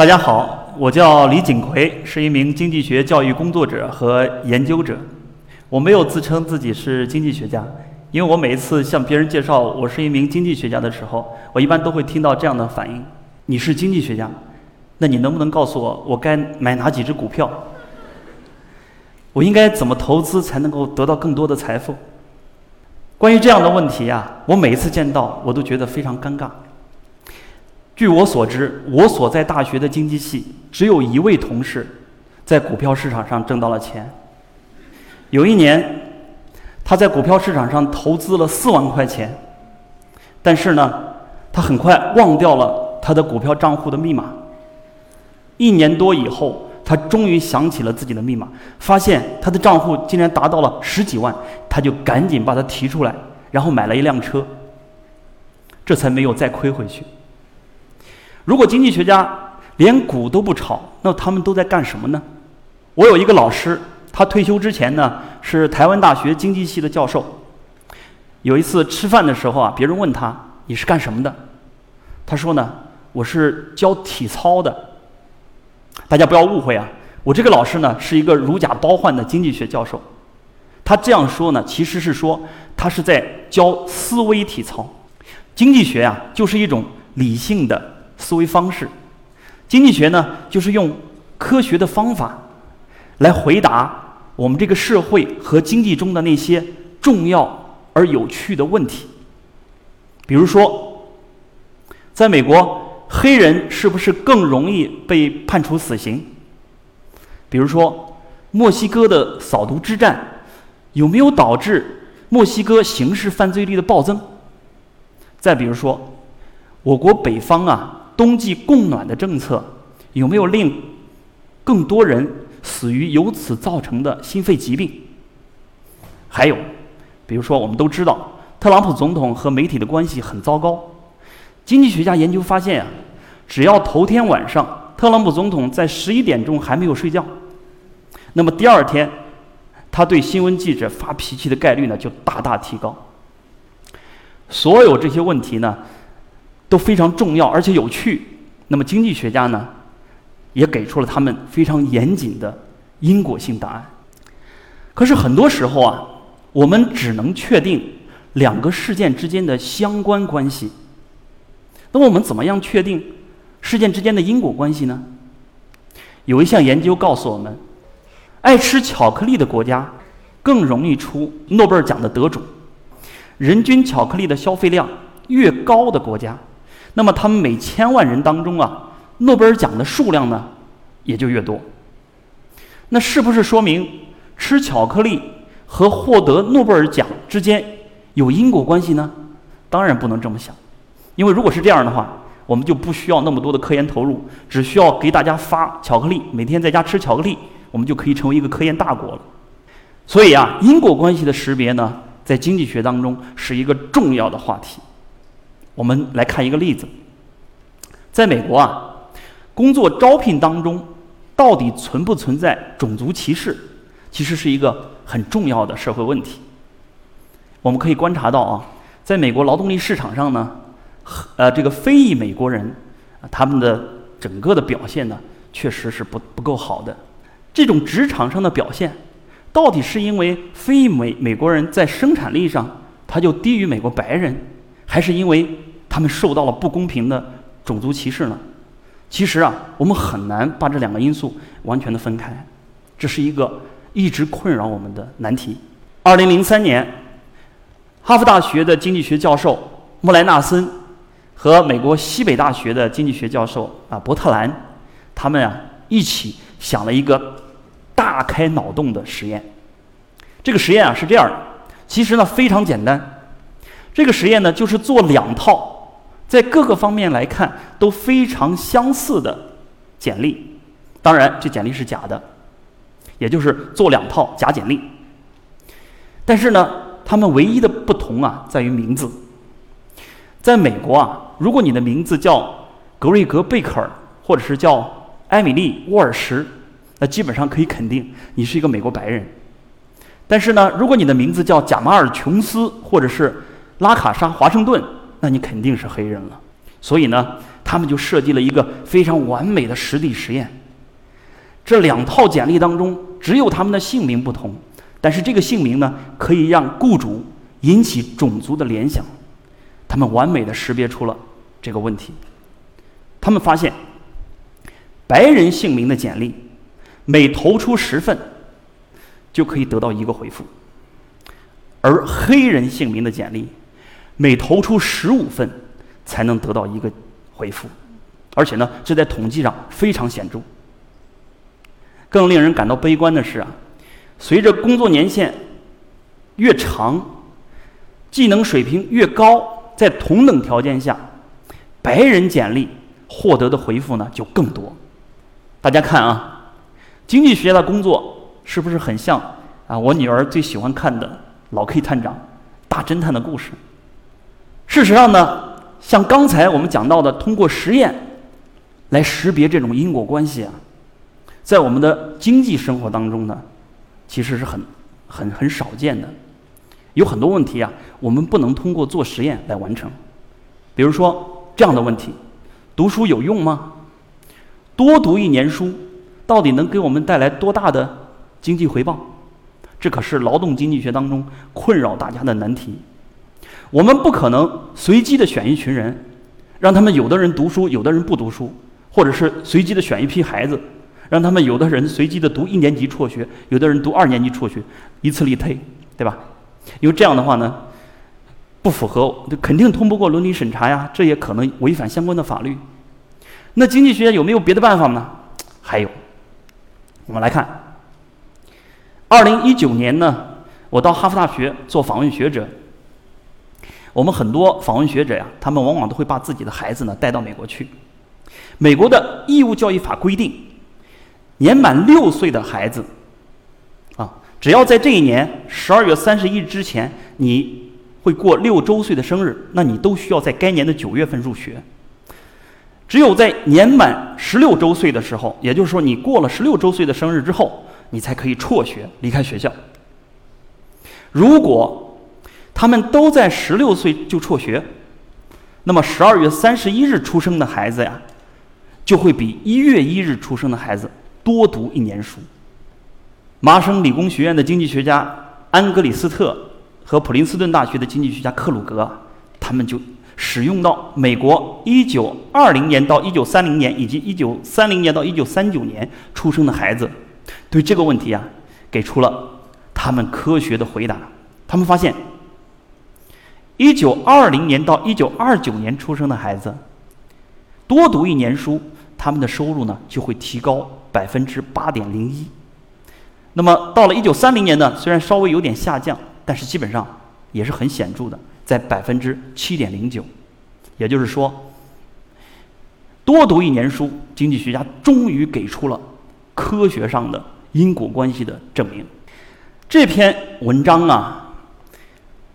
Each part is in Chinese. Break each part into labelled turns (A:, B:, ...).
A: 大家好，我叫李景奎，是一名经济学教育工作者和研究者。我没有自称自己是经济学家，因为我每一次向别人介绍我是一名经济学家的时候，我一般都会听到这样的反应：“你是经济学家，那你能不能告诉我，我该买哪几只股票？我应该怎么投资才能够得到更多的财富？”关于这样的问题呀，我每一次见到，我都觉得非常尴尬。据我所知，我所在大学的经济系只有一位同事在股票市场上挣到了钱。有一年，他在股票市场上投资了四万块钱，但是呢，他很快忘掉了他的股票账户的密码。一年多以后，他终于想起了自己的密码，发现他的账户竟然达到了十几万，他就赶紧把它提出来，然后买了一辆车，这才没有再亏回去。如果经济学家连股都不炒，那他们都在干什么呢？我有一个老师，他退休之前呢是台湾大学经济系的教授。有一次吃饭的时候啊，别人问他你是干什么的？他说呢我是教体操的。大家不要误会啊，我这个老师呢是一个如假包换的经济学教授。他这样说呢，其实是说他是在教思维体操。经济学啊，就是一种理性的。思维方式，经济学呢，就是用科学的方法来回答我们这个社会和经济中的那些重要而有趣的问题。比如说，在美国，黑人是不是更容易被判处死刑？比如说，墨西哥的扫毒之战有没有导致墨西哥刑事犯罪率的暴增？再比如说，我国北方啊。冬季供暖的政策有没有令更多人死于由此造成的心肺疾病？还有，比如说，我们都知道特朗普总统和媒体的关系很糟糕。经济学家研究发现啊，只要头天晚上特朗普总统在十一点钟还没有睡觉，那么第二天他对新闻记者发脾气的概率呢就大大提高。所有这些问题呢？都非常重要，而且有趣。那么经济学家呢，也给出了他们非常严谨的因果性答案。可是很多时候啊，我们只能确定两个事件之间的相关关系。那么我们怎么样确定事件之间的因果关系呢？有一项研究告诉我们，爱吃巧克力的国家更容易出诺贝尔奖的得主。人均巧克力的消费量越高的国家。那么，他们每千万人当中啊，诺贝尔奖的数量呢，也就越多。那是不是说明吃巧克力和获得诺贝尔奖之间有因果关系呢？当然不能这么想，因为如果是这样的话，我们就不需要那么多的科研投入，只需要给大家发巧克力，每天在家吃巧克力，我们就可以成为一个科研大国了。所以啊，因果关系的识别呢，在经济学当中是一个重要的话题。我们来看一个例子，在美国啊，工作招聘当中到底存不存在种族歧视，其实是一个很重要的社会问题。我们可以观察到啊，在美国劳动力市场上呢，呃，这个非裔美国人啊，他们的整个的表现呢，确实是不不够好的。这种职场上的表现，到底是因为非裔美美国人在生产力上他就低于美国白人，还是因为？他们受到了不公平的种族歧视呢？其实啊，我们很难把这两个因素完全的分开，这是一个一直困扰我们的难题。二零零三年，哈佛大学的经济学教授穆莱纳森和美国西北大学的经济学教授啊伯特兰，他们啊一起想了一个大开脑洞的实验。这个实验啊是这样的，其实呢非常简单。这个实验呢就是做两套。在各个方面来看都非常相似的简历，当然这简历是假的，也就是做两套假简历。但是呢，他们唯一的不同啊在于名字。在美国啊，如果你的名字叫格瑞格·贝克尔，或者是叫艾米丽·沃尔什，那基本上可以肯定你是一个美国白人。但是呢，如果你的名字叫贾马尔·琼斯，或者是拉卡莎·华盛顿，那你肯定是黑人了，所以呢，他们就设计了一个非常完美的实地实验。这两套简历当中，只有他们的姓名不同，但是这个姓名呢，可以让雇主引起种族的联想。他们完美的识别出了这个问题。他们发现，白人姓名的简历，每投出十份，就可以得到一个回复；而黑人姓名的简历，每投出十五份，才能得到一个回复。而且呢，这在统计上非常显著。更令人感到悲观的是啊，随着工作年限越长，技能水平越高，在同等条件下，白人简历获得的回复呢就更多。大家看啊，经济学家的工作是不是很像啊？我女儿最喜欢看的《老 K 探长》大侦探的故事。事实上呢，像刚才我们讲到的，通过实验来识别这种因果关系啊。在我们的经济生活当中呢，其实是很、很、很少见的。有很多问题啊，我们不能通过做实验来完成。比如说这样的问题：读书有用吗？多读一年书，到底能给我们带来多大的经济回报？这可是劳动经济学当中困扰大家的难题。我们不可能随机的选一群人，让他们有的人读书，有的人不读书，或者是随机的选一批孩子。让他们有的人随机的读一年级辍学，有的人读二年级辍学，以此类推，对吧？因为这样的话呢，不符合，肯定通不过伦理审查呀，这也可能违反相关的法律。那经济学家有没有别的办法呢？还有，我们来看，二零一九年呢，我到哈佛大学做访问学者，我们很多访问学者呀，他们往往都会把自己的孩子呢带到美国去。美国的义务教育法规定。年满六岁的孩子，啊，只要在这一年十二月三十一日之前，你会过六周岁的生日，那你都需要在该年的九月份入学。只有在年满十六周岁的时候，也就是说你过了十六周岁的生日之后，你才可以辍学离开学校。如果他们都在十六岁就辍学，那么十二月三十一日出生的孩子呀，就会比一月一日出生的孩子。多读一年书。麻省理工学院的经济学家安格里斯特和普林斯顿大学的经济学家克鲁格，他们就使用到美国1920年到1930年以及1930年到1939年出生的孩子，对这个问题啊，给出了他们科学的回答。他们发现，1920年到1929年出生的孩子，多读一年书，他们的收入呢就会提高。百分之八点零一，那么到了一九三零年呢，虽然稍微有点下降，但是基本上也是很显著的，在百分之七点零九。也就是说，多读一年书，经济学家终于给出了科学上的因果关系的证明。这篇文章啊，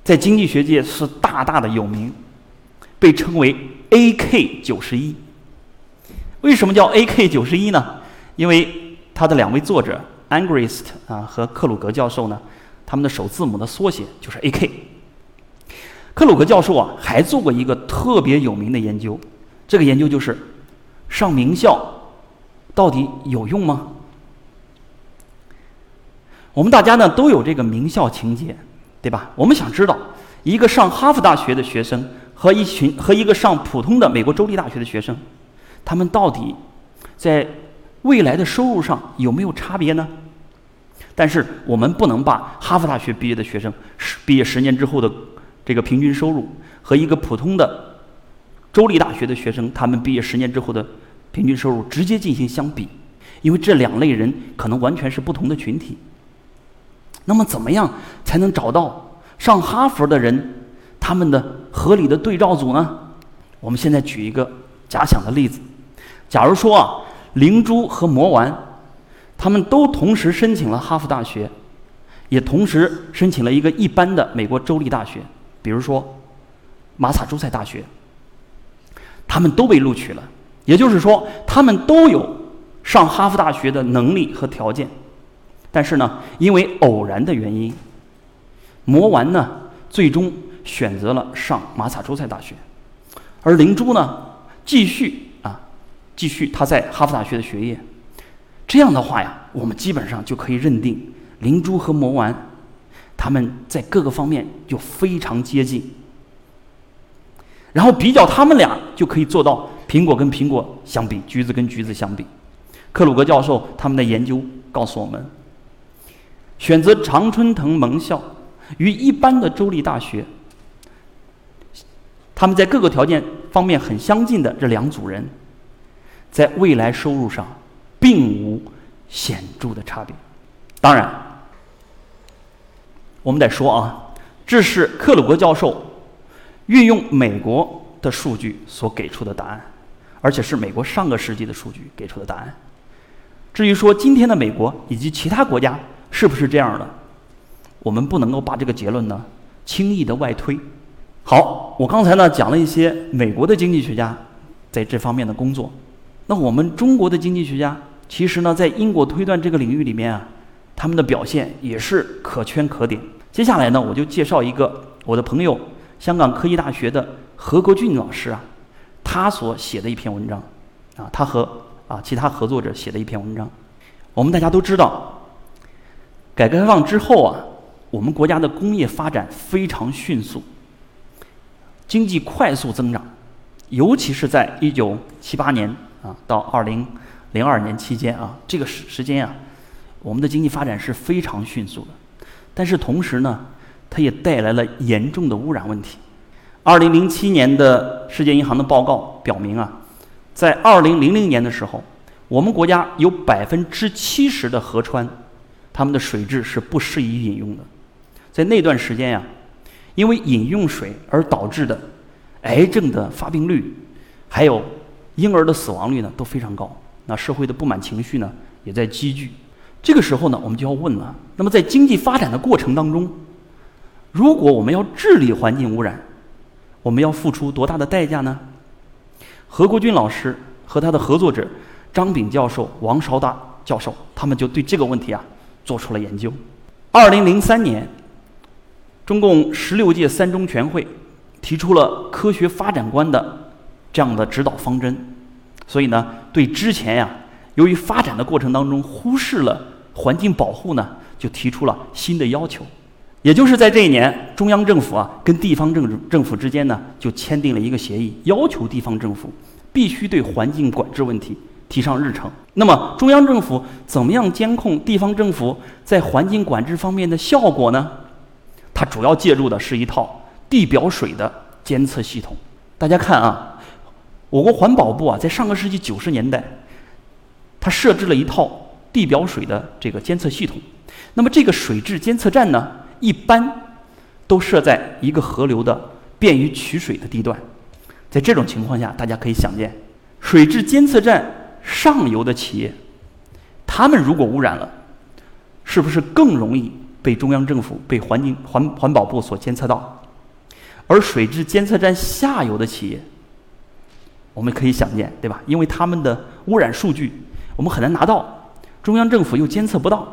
A: 在经济学界是大大的有名，被称为 AK 九十一。为什么叫 AK 九十一呢？因为他的两位作者 Angrist 啊和克鲁格教授呢，他们的首字母的缩写就是 A.K。克鲁格教授啊还做过一个特别有名的研究，这个研究就是上名校到底有用吗？我们大家呢都有这个名校情节，对吧？我们想知道一个上哈佛大学的学生和一群和一个上普通的美国州立大学的学生，他们到底在未来的收入上有没有差别呢？但是我们不能把哈佛大学毕业的学生十毕业十年之后的这个平均收入和一个普通的州立大学的学生他们毕业十年之后的平均收入直接进行相比，因为这两类人可能完全是不同的群体。那么怎么样才能找到上哈佛的人他们的合理的对照组呢？我们现在举一个假想的例子，假如说啊。灵珠和魔丸，他们都同时申请了哈佛大学，也同时申请了一个一般的美国州立大学，比如说马萨诸塞大学。他们都被录取了，也就是说，他们都有上哈佛大学的能力和条件。但是呢，因为偶然的原因，魔丸呢最终选择了上马萨诸塞大学，而灵珠呢，继续啊，继续他在哈佛大学的学业。这样的话呀，我们基本上就可以认定灵珠和魔丸，他们在各个方面就非常接近。然后比较他们俩，就可以做到苹果跟苹果相比，橘子跟橘子相比。克鲁格教授他们的研究告诉我们，选择常春藤盟校与一般的州立大学，他们在各个条件方面很相近的这两组人，在未来收入上并无显著的差别。当然，我们得说啊，这是克鲁格教授。运用美国的数据所给出的答案，而且是美国上个世纪的数据给出的答案。至于说今天的美国以及其他国家是不是这样的，我们不能够把这个结论呢轻易的外推。好，我刚才呢讲了一些美国的经济学家在这方面的工作，那我们中国的经济学家其实呢在因果推断这个领域里面啊，他们的表现也是可圈可点。接下来呢，我就介绍一个我的朋友。香港科技大学的何国俊老师啊，他所写的一篇文章，啊，他和啊其他合作者写的一篇文章。我们大家都知道，改革开放之后啊，我们国家的工业发展非常迅速，经济快速增长，尤其是在一九七八年啊到二零零二年期间啊，这个时时间啊，我们的经济发展是非常迅速的。但是同时呢，它也带来了严重的污染问题。二零零七年的世界银行的报告表明啊，在二零零零年的时候，我们国家有百分之七十的河川，他们的水质是不适宜饮用的。在那段时间呀，因为饮用水而导致的癌症的发病率，还有婴儿的死亡率呢，都非常高。那社会的不满情绪呢，也在积聚。这个时候呢，我们就要问了：那么在经济发展的过程当中，如果我们要治理环境污染，我们要付出多大的代价呢？何国军老师和他的合作者张炳教授、王绍达教授，他们就对这个问题啊做出了研究。二零零三年，中共十六届三中全会提出了科学发展观的这样的指导方针，所以呢，对之前呀由于发展的过程当中忽视了环境保护呢，就提出了新的要求。也就是在这一年，中央政府啊跟地方政政府之间呢就签订了一个协议，要求地方政府必须对环境管制问题提上日程。那么中央政府怎么样监控地方政府在环境管制方面的效果呢？它主要借助的是一套地表水的监测系统。大家看啊，我国环保部啊在上个世纪九十年代，它设置了一套地表水的这个监测系统。那么这个水质监测站呢？一般都设在一个河流的便于取水的地段，在这种情况下，大家可以想见，水质监测站上游的企业，他们如果污染了，是不是更容易被中央政府、被环境环环保部所监测到？而水质监测站下游的企业，我们可以想见，对吧？因为他们的污染数据我们很难拿到，中央政府又监测不到，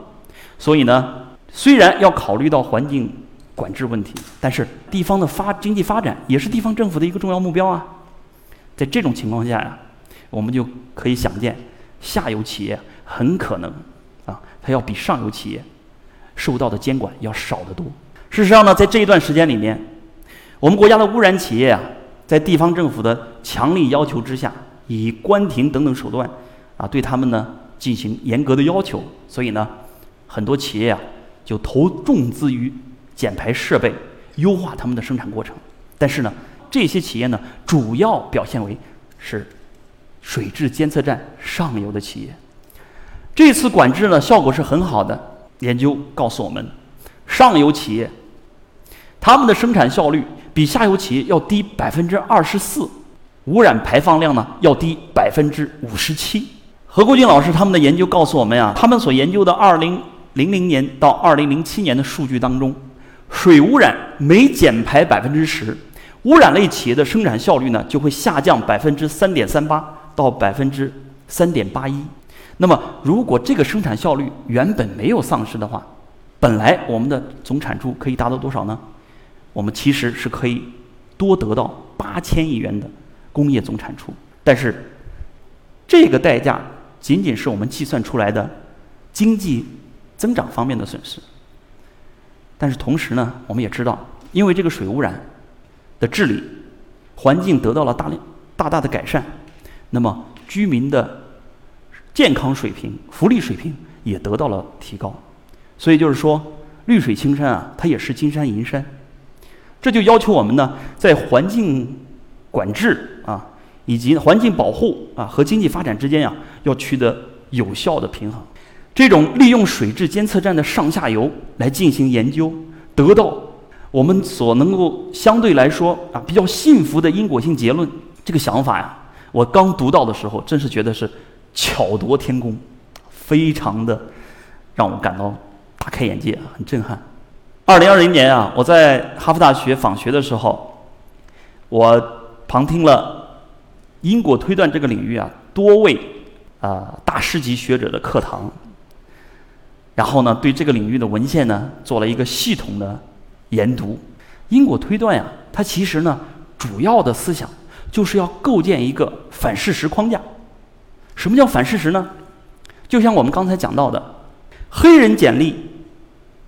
A: 所以呢？虽然要考虑到环境管制问题，但是地方的发经济发展也是地方政府的一个重要目标啊。在这种情况下呀，我们就可以想见，下游企业很可能啊，它要比上游企业受到的监管要少得多。事实上呢，在这一段时间里面，我们国家的污染企业啊，在地方政府的强力要求之下，以关停等等手段啊，对他们呢进行严格的要求，所以呢，很多企业啊。就投重资于减排设备，优化他们的生产过程。但是呢，这些企业呢，主要表现为是水质监测站上游的企业。这次管制呢，效果是很好的。研究告诉我们，上游企业他们的生产效率比下游企业要低百分之二十四，污染排放量呢要低百分之五十七。何国军老师他们的研究告诉我们呀，他们所研究的二零。零零年到二零零七年的数据当中，水污染每减排百分之十，污染类企业的生产效率呢就会下降百分之三点三八到百分之三点八一。那么，如果这个生产效率原本没有丧失的话，本来我们的总产出可以达到多少呢？我们其实是可以多得到八千亿元的工业总产出。但是这个代价仅仅是我们计算出来的经济增长方面的损失。但是同时呢，我们也知道，因为这个水污染的治理，环境得到了大量大大的改善，那么居民的健康水平、福利水平也得到了提高。所以就是说，绿水青山啊，它也是金山银山。这就要求我们呢，在环境管制啊，以及环境保护啊和经济发展之间呀，要取得有效的平衡。这种利用水质监测站的上下游来进行研究，得到我们所能够相对来说啊比较幸福的因果性结论，这个想法呀，我刚读到的时候，真是觉得是巧夺天工，非常的让我感到大开眼界，很震撼。二零二零年啊，我在哈佛大学访学的时候，我旁听了因果推断这个领域啊多位啊大师级学者的课堂，然后呢，对这个领域的文献呢做了一个系统的研读。因果推断呀，它其实呢主要的思想就是要构建一个反事实框架。什么叫反事实呢？就像我们刚才讲到的，黑人简历。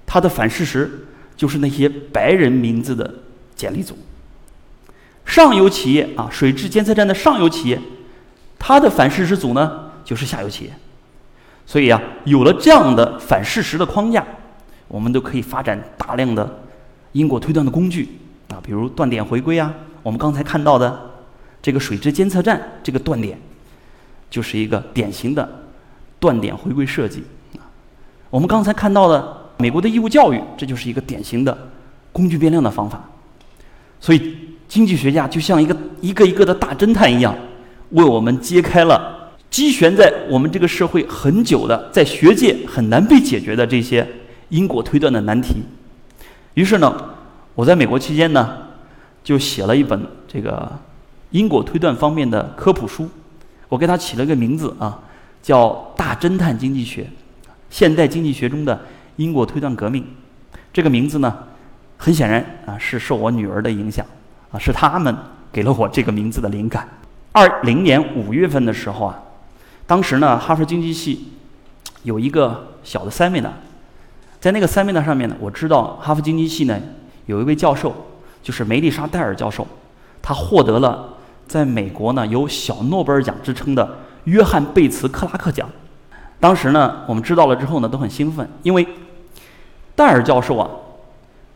A: 它的反事实就是那些白人名字的简历组。上游企业啊，水质监测站的上游企业，它的反事实组呢就是下游企业。所以啊，有了这样的反事实的框架，我们都可以发展大量的因果推断的工具啊，比如断点回归啊。我们刚才看到的这个水质监测站这个断点，就是一个典型的断点回归设计啊。我们刚才看到的。美国的义务教育，这就是一个典型的工具变量的方法。所以，经济学家就像一个一个一个的大侦探一样，为我们揭开了积悬在我们这个社会很久的，在学界很难被解决的这些因果推断的难题。于是呢，我在美国期间呢，就写了一本这个因果推断方面的科普书，我给它起了个名字啊，叫《大侦探经济学》，现代经济学中的。因果推断革命，这个名字呢，很显然啊是受我女儿的影响，啊是他们给了我这个名字的灵感。二零年五月份的时候啊，当时呢哈佛经济系有一个小的 seminar，在那个 seminar 上面呢，我知道哈佛经济系呢有一位教授，就是梅丽莎戴尔教授，他获得了在美国呢有小诺贝尔奖之称的约翰贝茨克拉克奖。当时呢我们知道了之后呢都很兴奋，因为戴尔教授啊，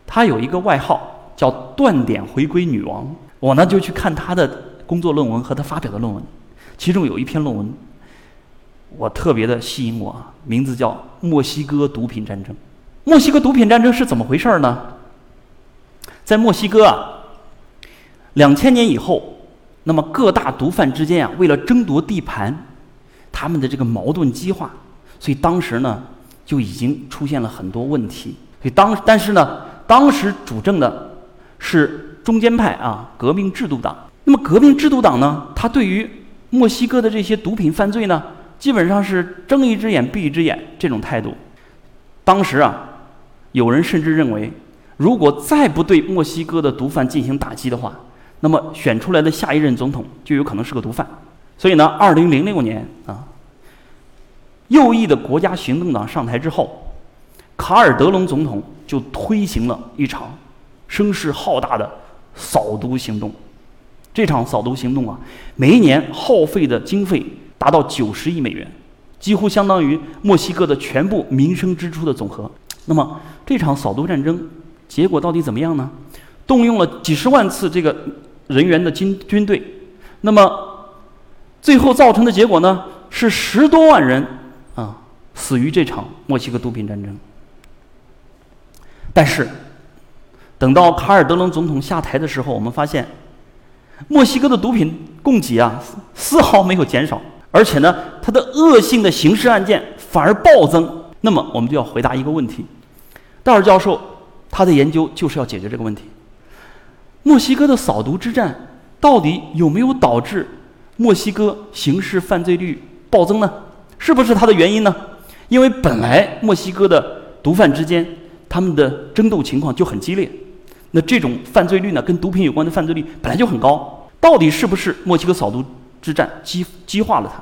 A: 他有一个外号叫“断点回归女王”。我呢就去看他的工作论文和他发表的论文，其中有一篇论文，我特别的吸引我，名字叫《墨西哥毒品战争》。墨西哥毒品战争是怎么回事呢？在墨西哥啊，两千年以后，那么各大毒贩之间啊，为了争夺地盘，他们的这个矛盾激化，所以当时呢。就已经出现了很多问题，所以当但是呢，当时主政的是中间派啊，革命制度党。那么革命制度党呢，他对于墨西哥的这些毒品犯罪呢，基本上是睁一只眼闭一只眼这种态度。当时啊，有人甚至认为，如果再不对墨西哥的毒贩进行打击的话，那么选出来的下一任总统就有可能是个毒贩。所以呢，二零零六年啊。右翼的国家行动党上台之后，卡尔德隆总统就推行了一场声势浩大的扫毒行动。这场扫毒行动啊，每一年耗费的经费达到九十亿美元，几乎相当于墨西哥的全部民生支出的总和。那么这场扫毒战争结果到底怎么样呢？动用了几十万次这个人员的军军队，那么最后造成的结果呢，是十多万人。啊，死于这场墨西哥毒品战争。但是，等到卡尔德隆总统下台的时候，我们发现，墨西哥的毒品供给啊，丝毫没有减少，而且呢，它的恶性的刑事案件反而暴增。那么，我们就要回答一个问题：戴尔教授他的研究就是要解决这个问题。墨西哥的扫毒之战到底有没有导致墨西哥刑事犯罪率暴增呢？是不是它的原因呢？因为本来墨西哥的毒贩之间他们的争斗情况就很激烈，那这种犯罪率呢，跟毒品有关的犯罪率本来就很高。到底是不是墨西哥扫毒之战激激化了它，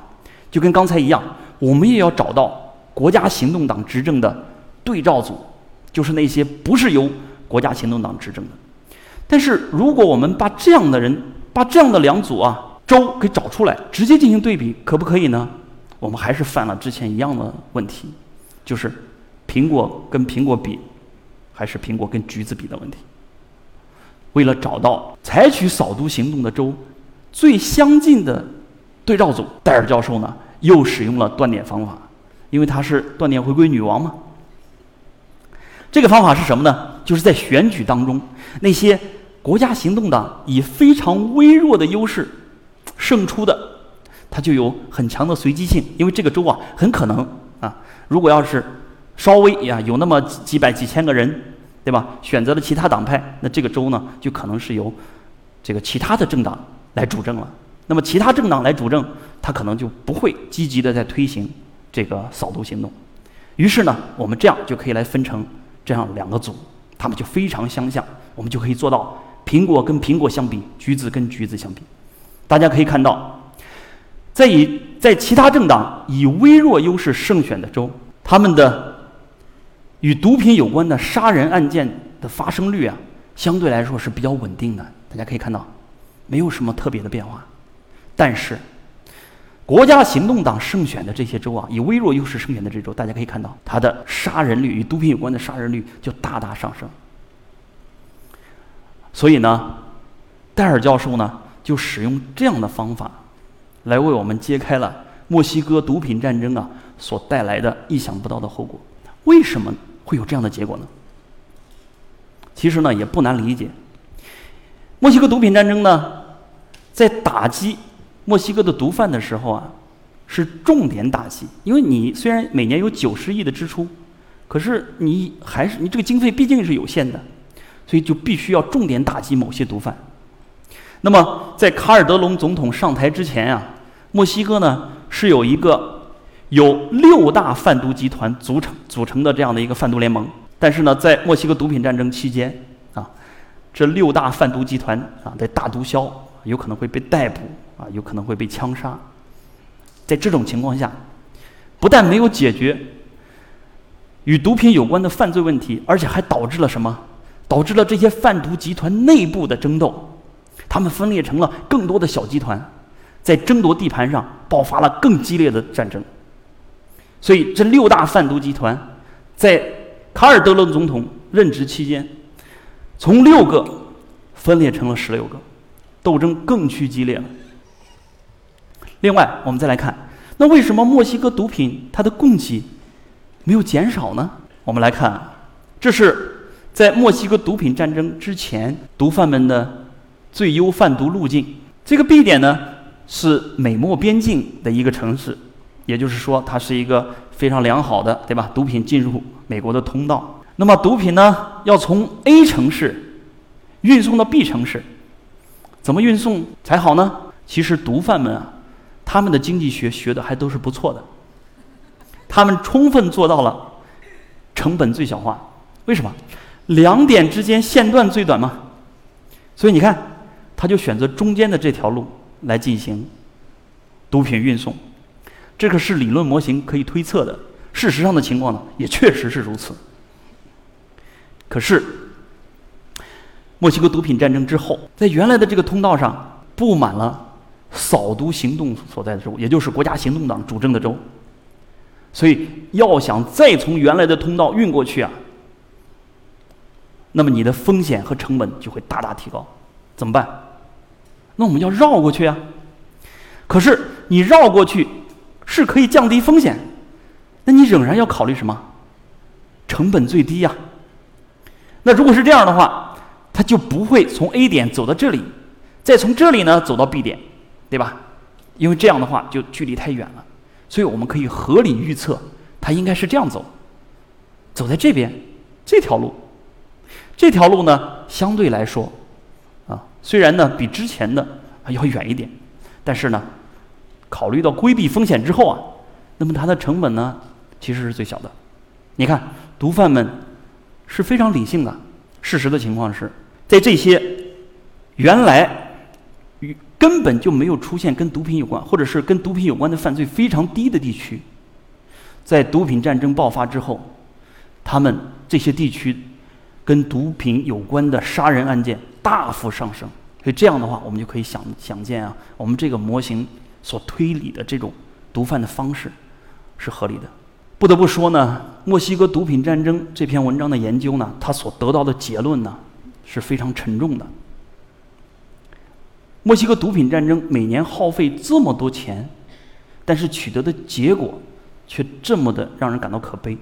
A: 就跟刚才一样，我们也要找到国家行动党执政的对照组，就是那些不是由国家行动党执政的。但是如果我们把这样的人，把这样的两组啊州给找出来，直接进行对比，可不可以呢？我们还是犯了之前一样的问题，就是苹果跟苹果比，还是苹果跟橘子比的问题。为了找到采取扫毒行动的州最相近的对照组，戴尔教授呢又使用了断点方法，因为他是断点回归女王嘛。这个方法是什么呢？就是在选举当中，那些国家行动党以非常微弱的优势胜出的，它就有很强的随机性，因为这个州啊很可能啊，如果要是稍微呀有那么几百几千个人。对吧？选择了其他党派，那这个州呢，就可能是由这个其他的政党来主政了。那么其他政党来主政，他可能就不会积极的在推行这个扫毒行动。于是呢，我们这样就可以来分成这样两个组，他们就非常相像，我们就可以做到苹果跟苹果相比，橘子跟橘子相比。大家可以看到，在以在其他政党以微弱优势胜选的州，他们的。与毒品有关的杀人案件的发生率啊，相对来说是比较稳定的。大家可以看到，没有什么特别的变化。但是，国家行动党胜选的这些州啊，以微弱优势胜选的这州，大家可以看到，它的杀人率与毒品有关的杀人率就大大上升。所以呢，戴尔教授呢就使用这样的方法，来为我们揭开了墨西哥毒品战争啊所带来的意想不到的后果。为什么会有这样的结果呢？其实呢也不难理解。墨西哥毒品战争呢，在打击墨西哥的毒贩的时候啊，是重点打击。因为你虽然每年有九十亿的支出，可是你还是你这个经费毕竟是有限的，所以就必须要重点打击某些毒贩。那么在卡尔德隆总统上台之前啊，墨西哥呢是有一个。有六大贩毒集团组成组成的这样的一个贩毒联盟，但是呢，在墨西哥毒品战争期间，啊，这六大贩毒集团啊在大毒枭有可能会被逮捕，啊，有可能会被枪杀。在这种情况下，不但没有解决与毒品有关的犯罪问题，而且还导致了什么？导致了这些贩毒集团内部的争斗，他们分裂成了更多的小集团，在争夺地盘上爆发了更激烈的战争。所以，这六大贩毒集团在卡尔德隆总统任职期间，从六个分裂成了十六个，斗争更趋激烈了。另外，我们再来看，那为什么墨西哥毒品它的供给没有减少呢？我们来看，这是在墨西哥毒品战争之前，毒贩们的最优贩毒路径。这个 B 点呢，是美墨边境的一个城市。也就是说，它是一个非常良好的，对吧？毒品进入美国的通道。那么，毒品呢，要从 A 城市运送到 B 城市，怎么运送才好呢？其实，毒贩们啊，他们的经济学学的还都是不错的。他们充分做到了成本最小化。为什么？两点之间线段最短嘛。所以你看，他就选择中间的这条路来进行毒品运送。这个是理论模型可以推测的，事实上的情况呢，也确实是如此。可是，墨西哥毒品战争之后，在原来的这个通道上布满了扫毒行动所在的州，也就是国家行动党主政的州。所以，要想再从原来的通道运过去啊，那么你的风险和成本就会大大提高。怎么办？那我们要绕过去啊。可是你绕过去。是可以降低风险，那你仍然要考虑什么？成本最低呀。那如果是这样的话，它就不会从 A 点走到这里，再从这里呢走到 B 点，对吧？因为这样的话就距离太远了，所以我们可以合理预测，它应该是这样走，走在这边这条路，这条路呢相对来说，啊，虽然呢比之前的要远一点，但是呢。考虑到规避风险之后啊，那么它的成本呢，其实是最小的。你看，毒贩们是非常理性的。事实的情况是，在这些原来与根本就没有出现跟毒品有关，或者是跟毒品有关的犯罪非常低的地区。在毒品战争爆发之后，他们这些地区跟毒品有关的杀人案件大幅上升。所以这样的话，我们就可以想想见啊，我们这个模型所推理的这种毒贩的方式是合理的。不得不说呢，墨西哥毒品战争这篇文章的研究呢，它所得到的结论呢是非常沉重的。墨西哥毒品战争每年耗费这么多钱，但是取得的结果却这么的让人感到可悲。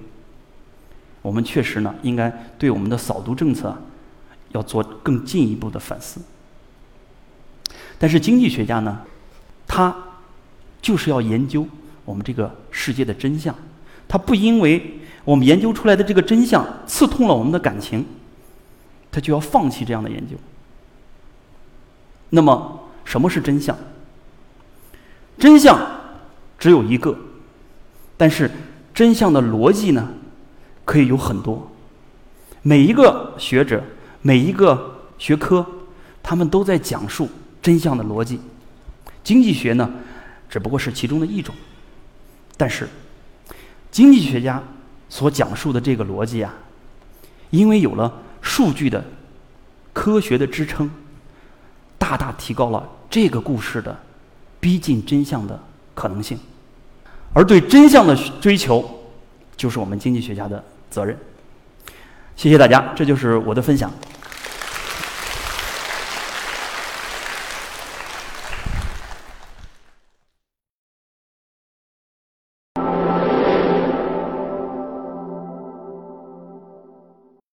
A: 我们确实呢，应该对我们的扫毒政策要做更进一步的反思。但是经济学家呢，他就是要研究我们这个世界的真相，他不因为我们研究出来的这个真相刺痛了我们的感情，他就要放弃这样的研究。那么，什么是真相？真相只有一个，但是真相的逻辑呢，可以有很多。每一个学者，每一个学科，他们都在讲述真相的逻辑。经济学呢，只不过是其中的一种。但是，经济学家所讲述的这个逻辑啊，因为有了数据的科学的支撑。大大提高了这个故事的逼近真相的可能性，而对真相的追求，就是我们经济学家的责任。谢谢大家，这就是我的分享。